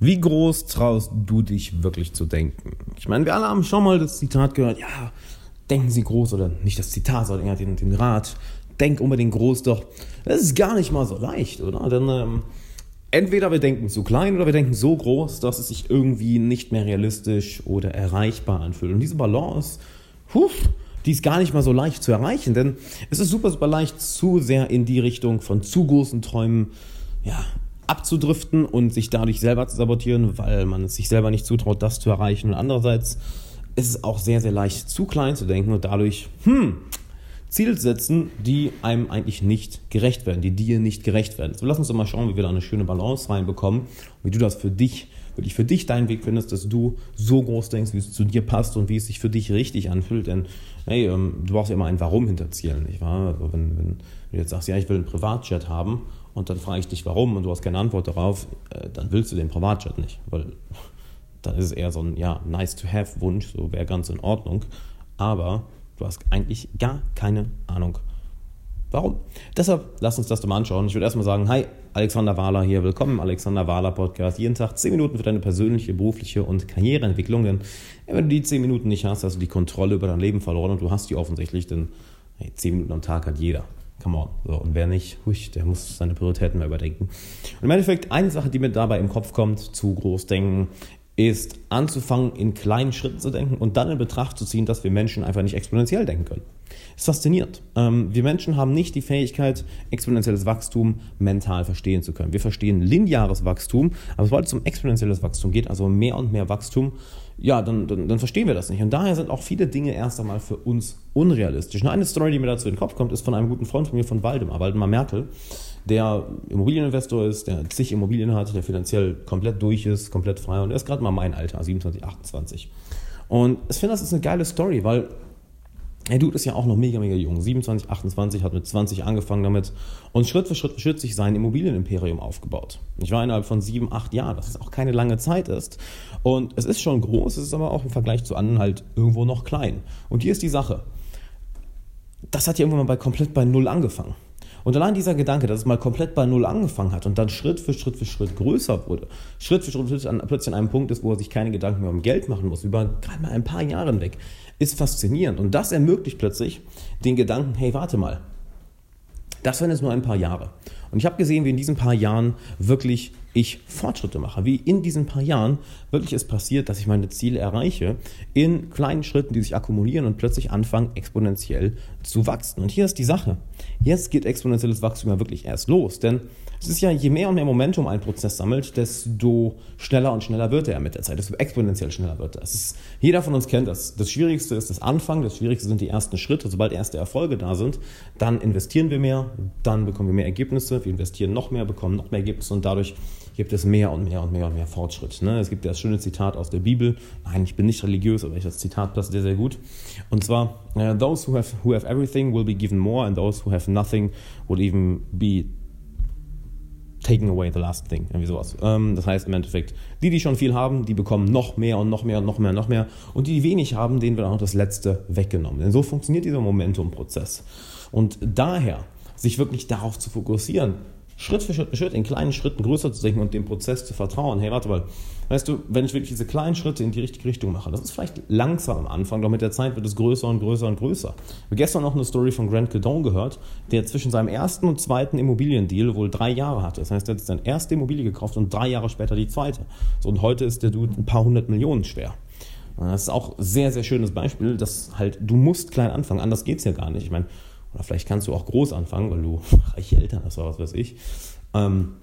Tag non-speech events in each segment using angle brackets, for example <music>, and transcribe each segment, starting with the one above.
Wie groß traust du dich wirklich zu denken? Ich meine, wir alle haben schon mal das Zitat gehört, ja, denken Sie groß oder nicht das Zitat, sondern eher den, den Rat, denk unbedingt groß, doch das ist gar nicht mal so leicht, oder? Denn ähm, entweder wir denken zu klein oder wir denken so groß, dass es sich irgendwie nicht mehr realistisch oder erreichbar anfühlt. Und diese Balance, huf, die ist gar nicht mal so leicht zu erreichen, denn es ist super, super leicht, zu sehr in die Richtung von zu großen Träumen, ja, abzudriften und sich dadurch selber zu sabotieren, weil man es sich selber nicht zutraut, das zu erreichen. Und andererseits ist es auch sehr, sehr leicht, zu klein zu denken und dadurch, hm, Ziele setzen, die einem eigentlich nicht gerecht werden, die dir nicht gerecht werden. So lass uns doch mal schauen, wie wir da eine schöne Balance reinbekommen, wie du das für dich, wirklich für dich deinen Weg findest, dass du so groß denkst, wie es zu dir passt und wie es sich für dich richtig anfühlt. Denn hey, ähm, du brauchst ja immer ein Warum hinter Zielen, nicht wahr? Also wenn, wenn du jetzt sagst, ja, ich will einen Privatjet haben und dann frage ich dich, warum und du hast keine Antwort darauf, äh, dann willst du den Privatjet nicht, weil <laughs> dann ist es eher so ein ja, nice-to-have-Wunsch, so wäre ganz in Ordnung, aber du hast eigentlich gar keine Ahnung, warum. Deshalb lass uns das doch mal anschauen. Ich würde erstmal sagen, hi, Alexander Wahler hier, willkommen Alexander Wahler Podcast. Jeden Tag 10 Minuten für deine persönliche, berufliche und Karriereentwicklung, denn wenn du die 10 Minuten nicht hast, hast du die Kontrolle über dein Leben verloren und du hast die offensichtlich, denn hey, 10 Minuten am Tag hat jeder. Come on. So, und wer nicht, hui, der muss seine Prioritäten mal überdenken. Und im Endeffekt, eine Sache, die mir dabei im Kopf kommt, zu groß denken, ist anzufangen, in kleinen Schritten zu denken und dann in Betracht zu ziehen, dass wir Menschen einfach nicht exponentiell denken können. Das ist faszinierend. Ähm, wir Menschen haben nicht die Fähigkeit, exponentielles Wachstum mental verstehen zu können. Wir verstehen lineares Wachstum, aber sobald es um exponentielles Wachstum geht, also mehr und mehr Wachstum, ja, dann, dann, dann, verstehen wir das nicht. Und daher sind auch viele Dinge erst einmal für uns unrealistisch. Und eine Story, die mir dazu in den Kopf kommt, ist von einem guten Freund von mir, von Waldemar, Waldemar Merkel, der Immobilieninvestor ist, der zig Immobilien hat, der finanziell komplett durch ist, komplett frei und er ist gerade mal mein Alter, 27, 28. Und ich finde, das ist eine geile Story, weil er tut es ja auch noch mega, mega jung. 27, 28, hat mit 20 angefangen damit und Schritt für Schritt für Schritt sich sein Immobilienimperium aufgebaut. Ich war innerhalb von sieben, acht Jahren, das ist auch keine lange Zeit ist. Und es ist schon groß, es ist aber auch im Vergleich zu anderen halt irgendwo noch klein. Und hier ist die Sache. Das hat ja irgendwann mal bei, komplett bei Null angefangen. Und allein dieser Gedanke, dass es mal komplett bei Null angefangen hat und dann Schritt für Schritt für Schritt größer wurde, Schritt für Schritt, Schritt an, plötzlich an einem Punkt ist, wo er sich keine Gedanken mehr um Geld machen muss, über gerade mal ein paar Jahre hinweg, ist faszinierend. Und das ermöglicht plötzlich den Gedanken, hey, warte mal, das waren jetzt nur ein paar Jahre. Und ich habe gesehen, wie in diesen paar Jahren wirklich ich Fortschritte mache, wie in diesen paar Jahren wirklich es passiert, dass ich meine Ziele erreiche, in kleinen Schritten, die sich akkumulieren und plötzlich anfangen, exponentiell zu wachsen. Und hier ist die Sache. Jetzt geht exponentielles Wachstum ja wirklich erst los, denn es ist ja, je mehr und mehr Momentum ein Prozess sammelt, desto schneller und schneller wird er mit der Zeit, desto exponentiell schneller wird er. Ist, jeder von uns kennt das. Das Schwierigste ist das Anfang, das Schwierigste sind die ersten Schritte. Sobald erste Erfolge da sind, dann investieren wir mehr, dann bekommen wir mehr Ergebnisse, wir investieren noch mehr, bekommen noch mehr Ergebnisse und dadurch gibt es mehr und mehr und mehr und mehr Fortschritt. Ne? Es gibt das schöne Zitat aus der Bibel. Nein, ich bin nicht religiös, aber ich das Zitat passt sehr, sehr gut. Und zwar, uh, those who have, who have everything will be given more and those who have nothing will even be taking away the last thing, irgendwie sowas. Ähm, das heißt im Endeffekt, die, die schon viel haben, die bekommen noch mehr und noch mehr und noch mehr und noch mehr. Und die, die wenig haben, denen wird auch noch das Letzte weggenommen. Denn so funktioniert dieser Momentum-Prozess. Und daher, sich wirklich darauf zu fokussieren, Schritt für Schritt für Schritt in kleinen Schritten größer zu denken und dem Prozess zu vertrauen. Hey, warte mal, weißt du, wenn ich wirklich diese kleinen Schritte in die richtige Richtung mache, das ist vielleicht langsam am Anfang, doch mit der Zeit wird es größer und größer und größer. Ich habe gestern noch eine Story von Grant Cardone gehört, der zwischen seinem ersten und zweiten Immobiliendeal wohl drei Jahre hatte. Das heißt, er hat seine erste Immobilie gekauft und drei Jahre später die zweite. So, und heute ist der Dude ein paar hundert Millionen schwer. Das ist auch ein sehr, sehr schönes Beispiel, dass halt, du musst klein anfangen, anders geht es ja gar nicht. Ich meine, oder vielleicht kannst du auch groß anfangen, weil du <laughs> reiche Eltern hast oder was weiß ich. Ähm,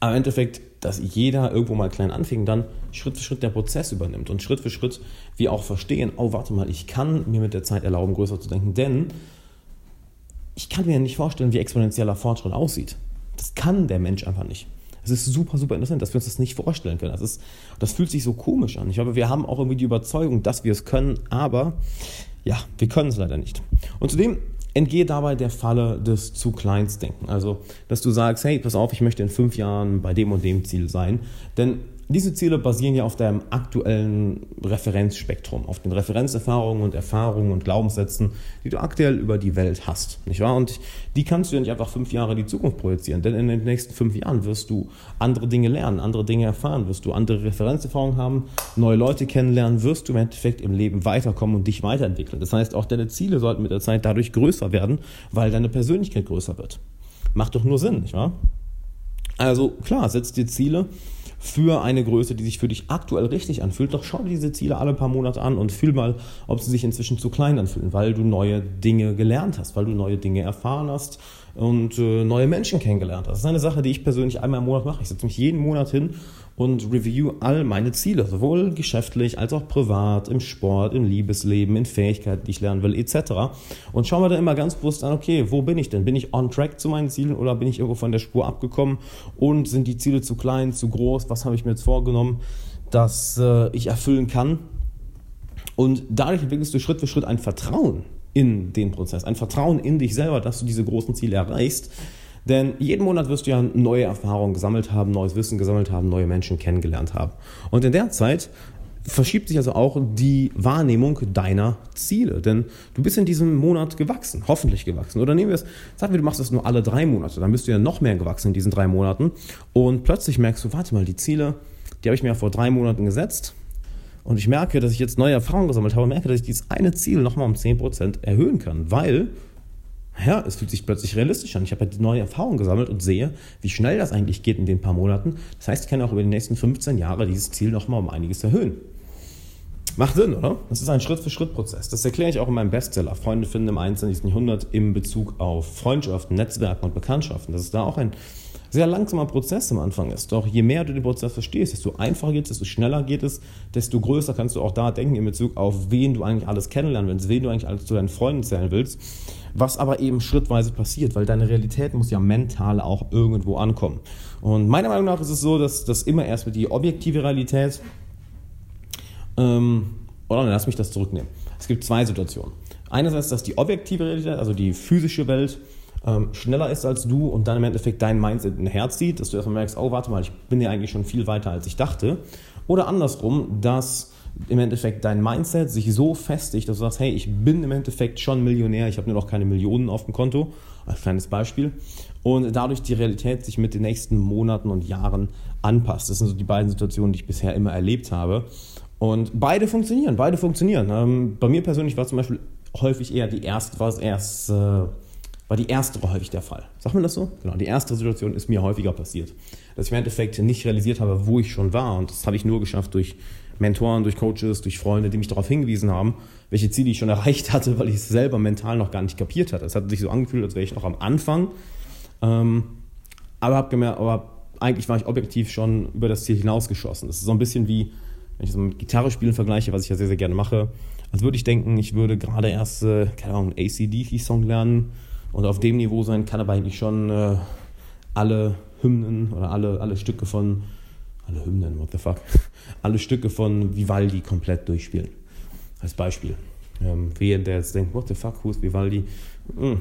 aber im Endeffekt, dass jeder irgendwo mal klein anfing, dann Schritt für Schritt der Prozess übernimmt und Schritt für Schritt wir auch verstehen, oh, warte mal, ich kann mir mit der Zeit erlauben, größer zu denken, denn ich kann mir nicht vorstellen, wie exponentieller Fortschritt aussieht. Das kann der Mensch einfach nicht. Es ist super, super interessant, dass wir uns das nicht vorstellen können. Das, ist, das fühlt sich so komisch an. Ich glaube, wir haben auch irgendwie die Überzeugung, dass wir es können, aber ja, wir können es leider nicht. Und zudem entgehe dabei der Falle des zu Kleinsdenken. Also, dass du sagst, hey, pass auf, ich möchte in fünf Jahren bei dem und dem Ziel sein. Denn diese Ziele basieren ja auf deinem aktuellen Referenzspektrum, auf den Referenzerfahrungen und Erfahrungen und Glaubenssätzen, die du aktuell über die Welt hast, nicht wahr? Und die kannst du ja nicht einfach fünf Jahre in die Zukunft projizieren, denn in den nächsten fünf Jahren wirst du andere Dinge lernen, andere Dinge erfahren, wirst du andere Referenzerfahrungen haben, neue Leute kennenlernen, wirst du im Endeffekt im Leben weiterkommen und dich weiterentwickeln. Das heißt, auch deine Ziele sollten mit der Zeit dadurch größer werden, weil deine Persönlichkeit größer wird. Macht doch nur Sinn, nicht wahr? Also klar, setz dir Ziele für eine Größe, die sich für dich aktuell richtig anfühlt. Doch schau dir diese Ziele alle paar Monate an und fühl mal, ob sie sich inzwischen zu klein anfühlen, weil du neue Dinge gelernt hast, weil du neue Dinge erfahren hast und äh, neue Menschen kennengelernt hast. Das ist eine Sache, die ich persönlich einmal im Monat mache. Ich setze mich jeden Monat hin und review all meine Ziele, sowohl geschäftlich als auch privat, im Sport, im Liebesleben, in Fähigkeiten, die ich lernen will, etc. Und schaue mir dann immer ganz bewusst an, okay, wo bin ich denn? Bin ich on track zu meinen Zielen oder bin ich irgendwo von der Spur abgekommen und sind die Ziele zu klein, zu groß? Was habe ich mir jetzt vorgenommen, dass äh, ich erfüllen kann? Und dadurch entwickelst du Schritt für Schritt ein Vertrauen in den Prozess, ein Vertrauen in dich selber, dass du diese großen Ziele erreichst denn jeden Monat wirst du ja neue Erfahrungen gesammelt haben, neues Wissen gesammelt haben, neue Menschen kennengelernt haben. Und in der Zeit verschiebt sich also auch die Wahrnehmung deiner Ziele. Denn du bist in diesem Monat gewachsen, hoffentlich gewachsen. Oder nehmen wir es, sagen wir, du machst das nur alle drei Monate, dann bist du ja noch mehr gewachsen in diesen drei Monaten. Und plötzlich merkst du, warte mal, die Ziele, die habe ich mir ja vor drei Monaten gesetzt. Und ich merke, dass ich jetzt neue Erfahrungen gesammelt habe, merke, dass ich dieses eine Ziel nochmal um 10% erhöhen kann, weil ja, es fühlt sich plötzlich realistisch an. Ich habe halt neue Erfahrungen gesammelt und sehe, wie schnell das eigentlich geht in den paar Monaten. Das heißt, ich kann auch über die nächsten 15 Jahre dieses Ziel nochmal um einiges erhöhen. Macht Sinn, oder? Das ist ein Schritt-für-Schritt-Prozess. Das erkläre ich auch in meinem Bestseller Freunde finden im 21. Jahrhundert im Bezug auf Freundschaften, Netzwerken und Bekanntschaften. Das ist da auch ein sehr langsamer Prozess am Anfang ist. Doch je mehr du den Prozess verstehst, desto einfacher geht es, desto schneller geht es, desto größer kannst du auch da denken in Bezug auf, wen du eigentlich alles kennenlernen willst, wen du eigentlich alles zu deinen Freunden zählen willst was aber eben schrittweise passiert, weil deine Realität muss ja mental auch irgendwo ankommen. Und meiner Meinung nach ist es so, dass das immer erstmal die objektive Realität, ähm, oder lass mich das zurücknehmen. Es gibt zwei Situationen. Einerseits, dass die objektive Realität, also die physische Welt, ähm, schneller ist als du und dann im Endeffekt dein Mindset ein Herz zieht, dass du erstmal merkst, oh, warte mal, ich bin ja eigentlich schon viel weiter, als ich dachte. Oder andersrum, dass im Endeffekt dein Mindset sich so festigt, dass du sagst, hey, ich bin im Endeffekt schon Millionär, ich habe nur noch keine Millionen auf dem Konto, als kleines Beispiel, und dadurch die Realität sich mit den nächsten Monaten und Jahren anpasst. Das sind so die beiden Situationen, die ich bisher immer erlebt habe. Und beide funktionieren, beide funktionieren. Ähm, bei mir persönlich war zum Beispiel häufig eher die erste, war es erst, war die erste häufig der Fall. Sagt man das so? Genau, die erste Situation ist mir häufiger passiert. Dass ich im Endeffekt nicht realisiert habe, wo ich schon war. Und das habe ich nur geschafft durch Mentoren, durch Coaches, durch Freunde, die mich darauf hingewiesen haben, welche Ziele ich schon <laughs> erreicht hatte, weil ich es selber mental noch gar nicht kapiert hatte. Es hat sich so angefühlt, als wäre ich noch am Anfang. Ähm, aber habe gemerkt, aber eigentlich war ich objektiv schon über das Ziel hinausgeschossen. Das ist so ein bisschen wie, wenn ich das mit Gitarre spielen vergleiche, was ich ja sehr, sehr gerne mache, als würde ich denken, ich würde gerade erst, äh, keine Ahnung, ACDC-Song lernen und auf dem Niveau sein, kann aber eigentlich schon äh, alle Hymnen oder alle, alle Stücke von alle Hymnen, what the fuck, <laughs> alle Stücke von Vivaldi komplett durchspielen. Als Beispiel. Ähm, wer der jetzt denkt, what the fuck, who is Vivaldi? Hm,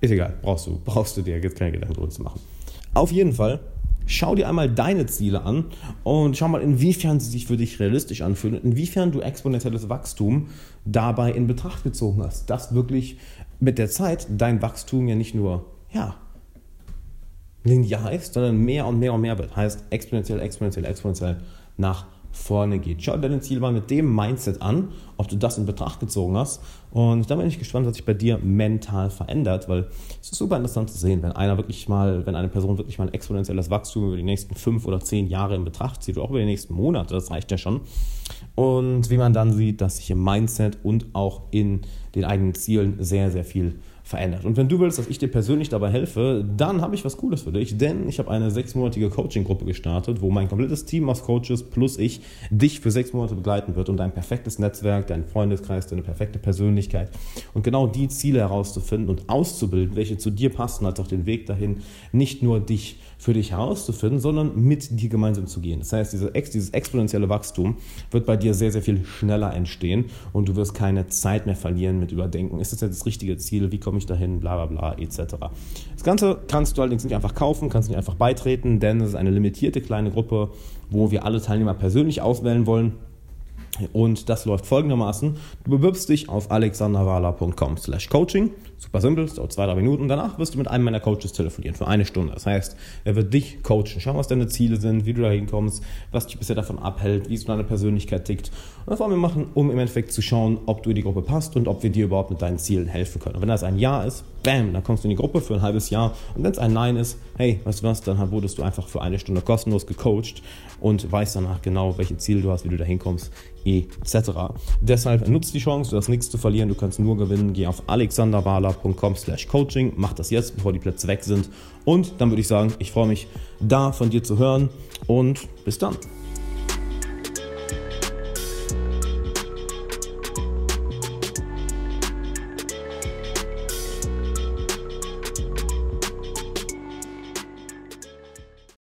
ist egal, brauchst du, brauchst du dir jetzt keine Gedanken drüber zu machen. Auf jeden Fall, schau dir einmal deine Ziele an und schau mal, inwiefern sie sich für dich realistisch anfühlen und inwiefern du exponentielles Wachstum dabei in Betracht gezogen hast. Dass wirklich mit der Zeit dein Wachstum ja nicht nur, ja, linear ist, sondern mehr und mehr und mehr wird. Heißt exponentiell, exponentiell, exponentiell nach vorne geht. Schau dir dein Ziel mal mit dem Mindset an, ob du das in Betracht gezogen hast. Und da bin ich gespannt, was sich bei dir mental verändert, weil es ist super interessant zu sehen, wenn einer wirklich mal, wenn eine Person wirklich mal ein exponentielles Wachstum über die nächsten fünf oder zehn Jahre in Betracht zieht, oder auch über die nächsten Monate, das reicht ja schon. Und wie man dann sieht, dass sich im Mindset und auch in den eigenen Zielen sehr, sehr viel verändert. Und wenn du willst, dass ich dir persönlich dabei helfe, dann habe ich was Cooles für dich, denn ich habe eine sechsmonatige Coaching-Gruppe gestartet, wo mein komplettes Team aus Coaches plus ich dich für sechs Monate begleiten wird und dein perfektes Netzwerk, dein Freundeskreis, deine perfekte Persönlichkeit und genau die Ziele herauszufinden und auszubilden, welche zu dir passen, als auch den Weg dahin, nicht nur dich für dich herauszufinden, sondern mit dir gemeinsam zu gehen. Das heißt, diese, dieses exponentielle Wachstum wird bei dir sehr, sehr viel schneller entstehen und du wirst keine Zeit mehr verlieren mit Überdenken. Ist das jetzt das richtige Ziel? Wie komme ich dahin, bla bla bla, etc. Das Ganze kannst du allerdings nicht einfach kaufen, kannst nicht einfach beitreten, denn es ist eine limitierte kleine Gruppe, wo wir alle Teilnehmer persönlich auswählen wollen. Und das läuft folgendermaßen. Du bewirbst dich auf alexanderwala.com slash coaching. Super simpel, dauert zwei, drei Minuten. Danach wirst du mit einem meiner Coaches telefonieren für eine Stunde. Das heißt, er wird dich coachen, schauen, was deine Ziele sind, wie du da hinkommst, was dich bisher davon abhält, wie so deine Persönlichkeit tickt. Und das wollen wir machen, um im Endeffekt zu schauen, ob du in die Gruppe passt und ob wir dir überhaupt mit deinen Zielen helfen können. Und wenn das ein Ja ist, bam, dann kommst du in die Gruppe für ein halbes Jahr. Und wenn es ein Nein ist, hey, weißt du was, dann wurdest du einfach für eine Stunde kostenlos gecoacht und weißt danach genau, welche Ziele du hast, wie du da hinkommst, etc. Deshalb nutzt die Chance, du hast nichts zu verlieren, du kannst nur gewinnen. Geh auf alexanderwala.com slash coaching, mach das jetzt, bevor die Plätze weg sind. Und dann würde ich sagen, ich freue mich, da von dir zu hören und bis dann.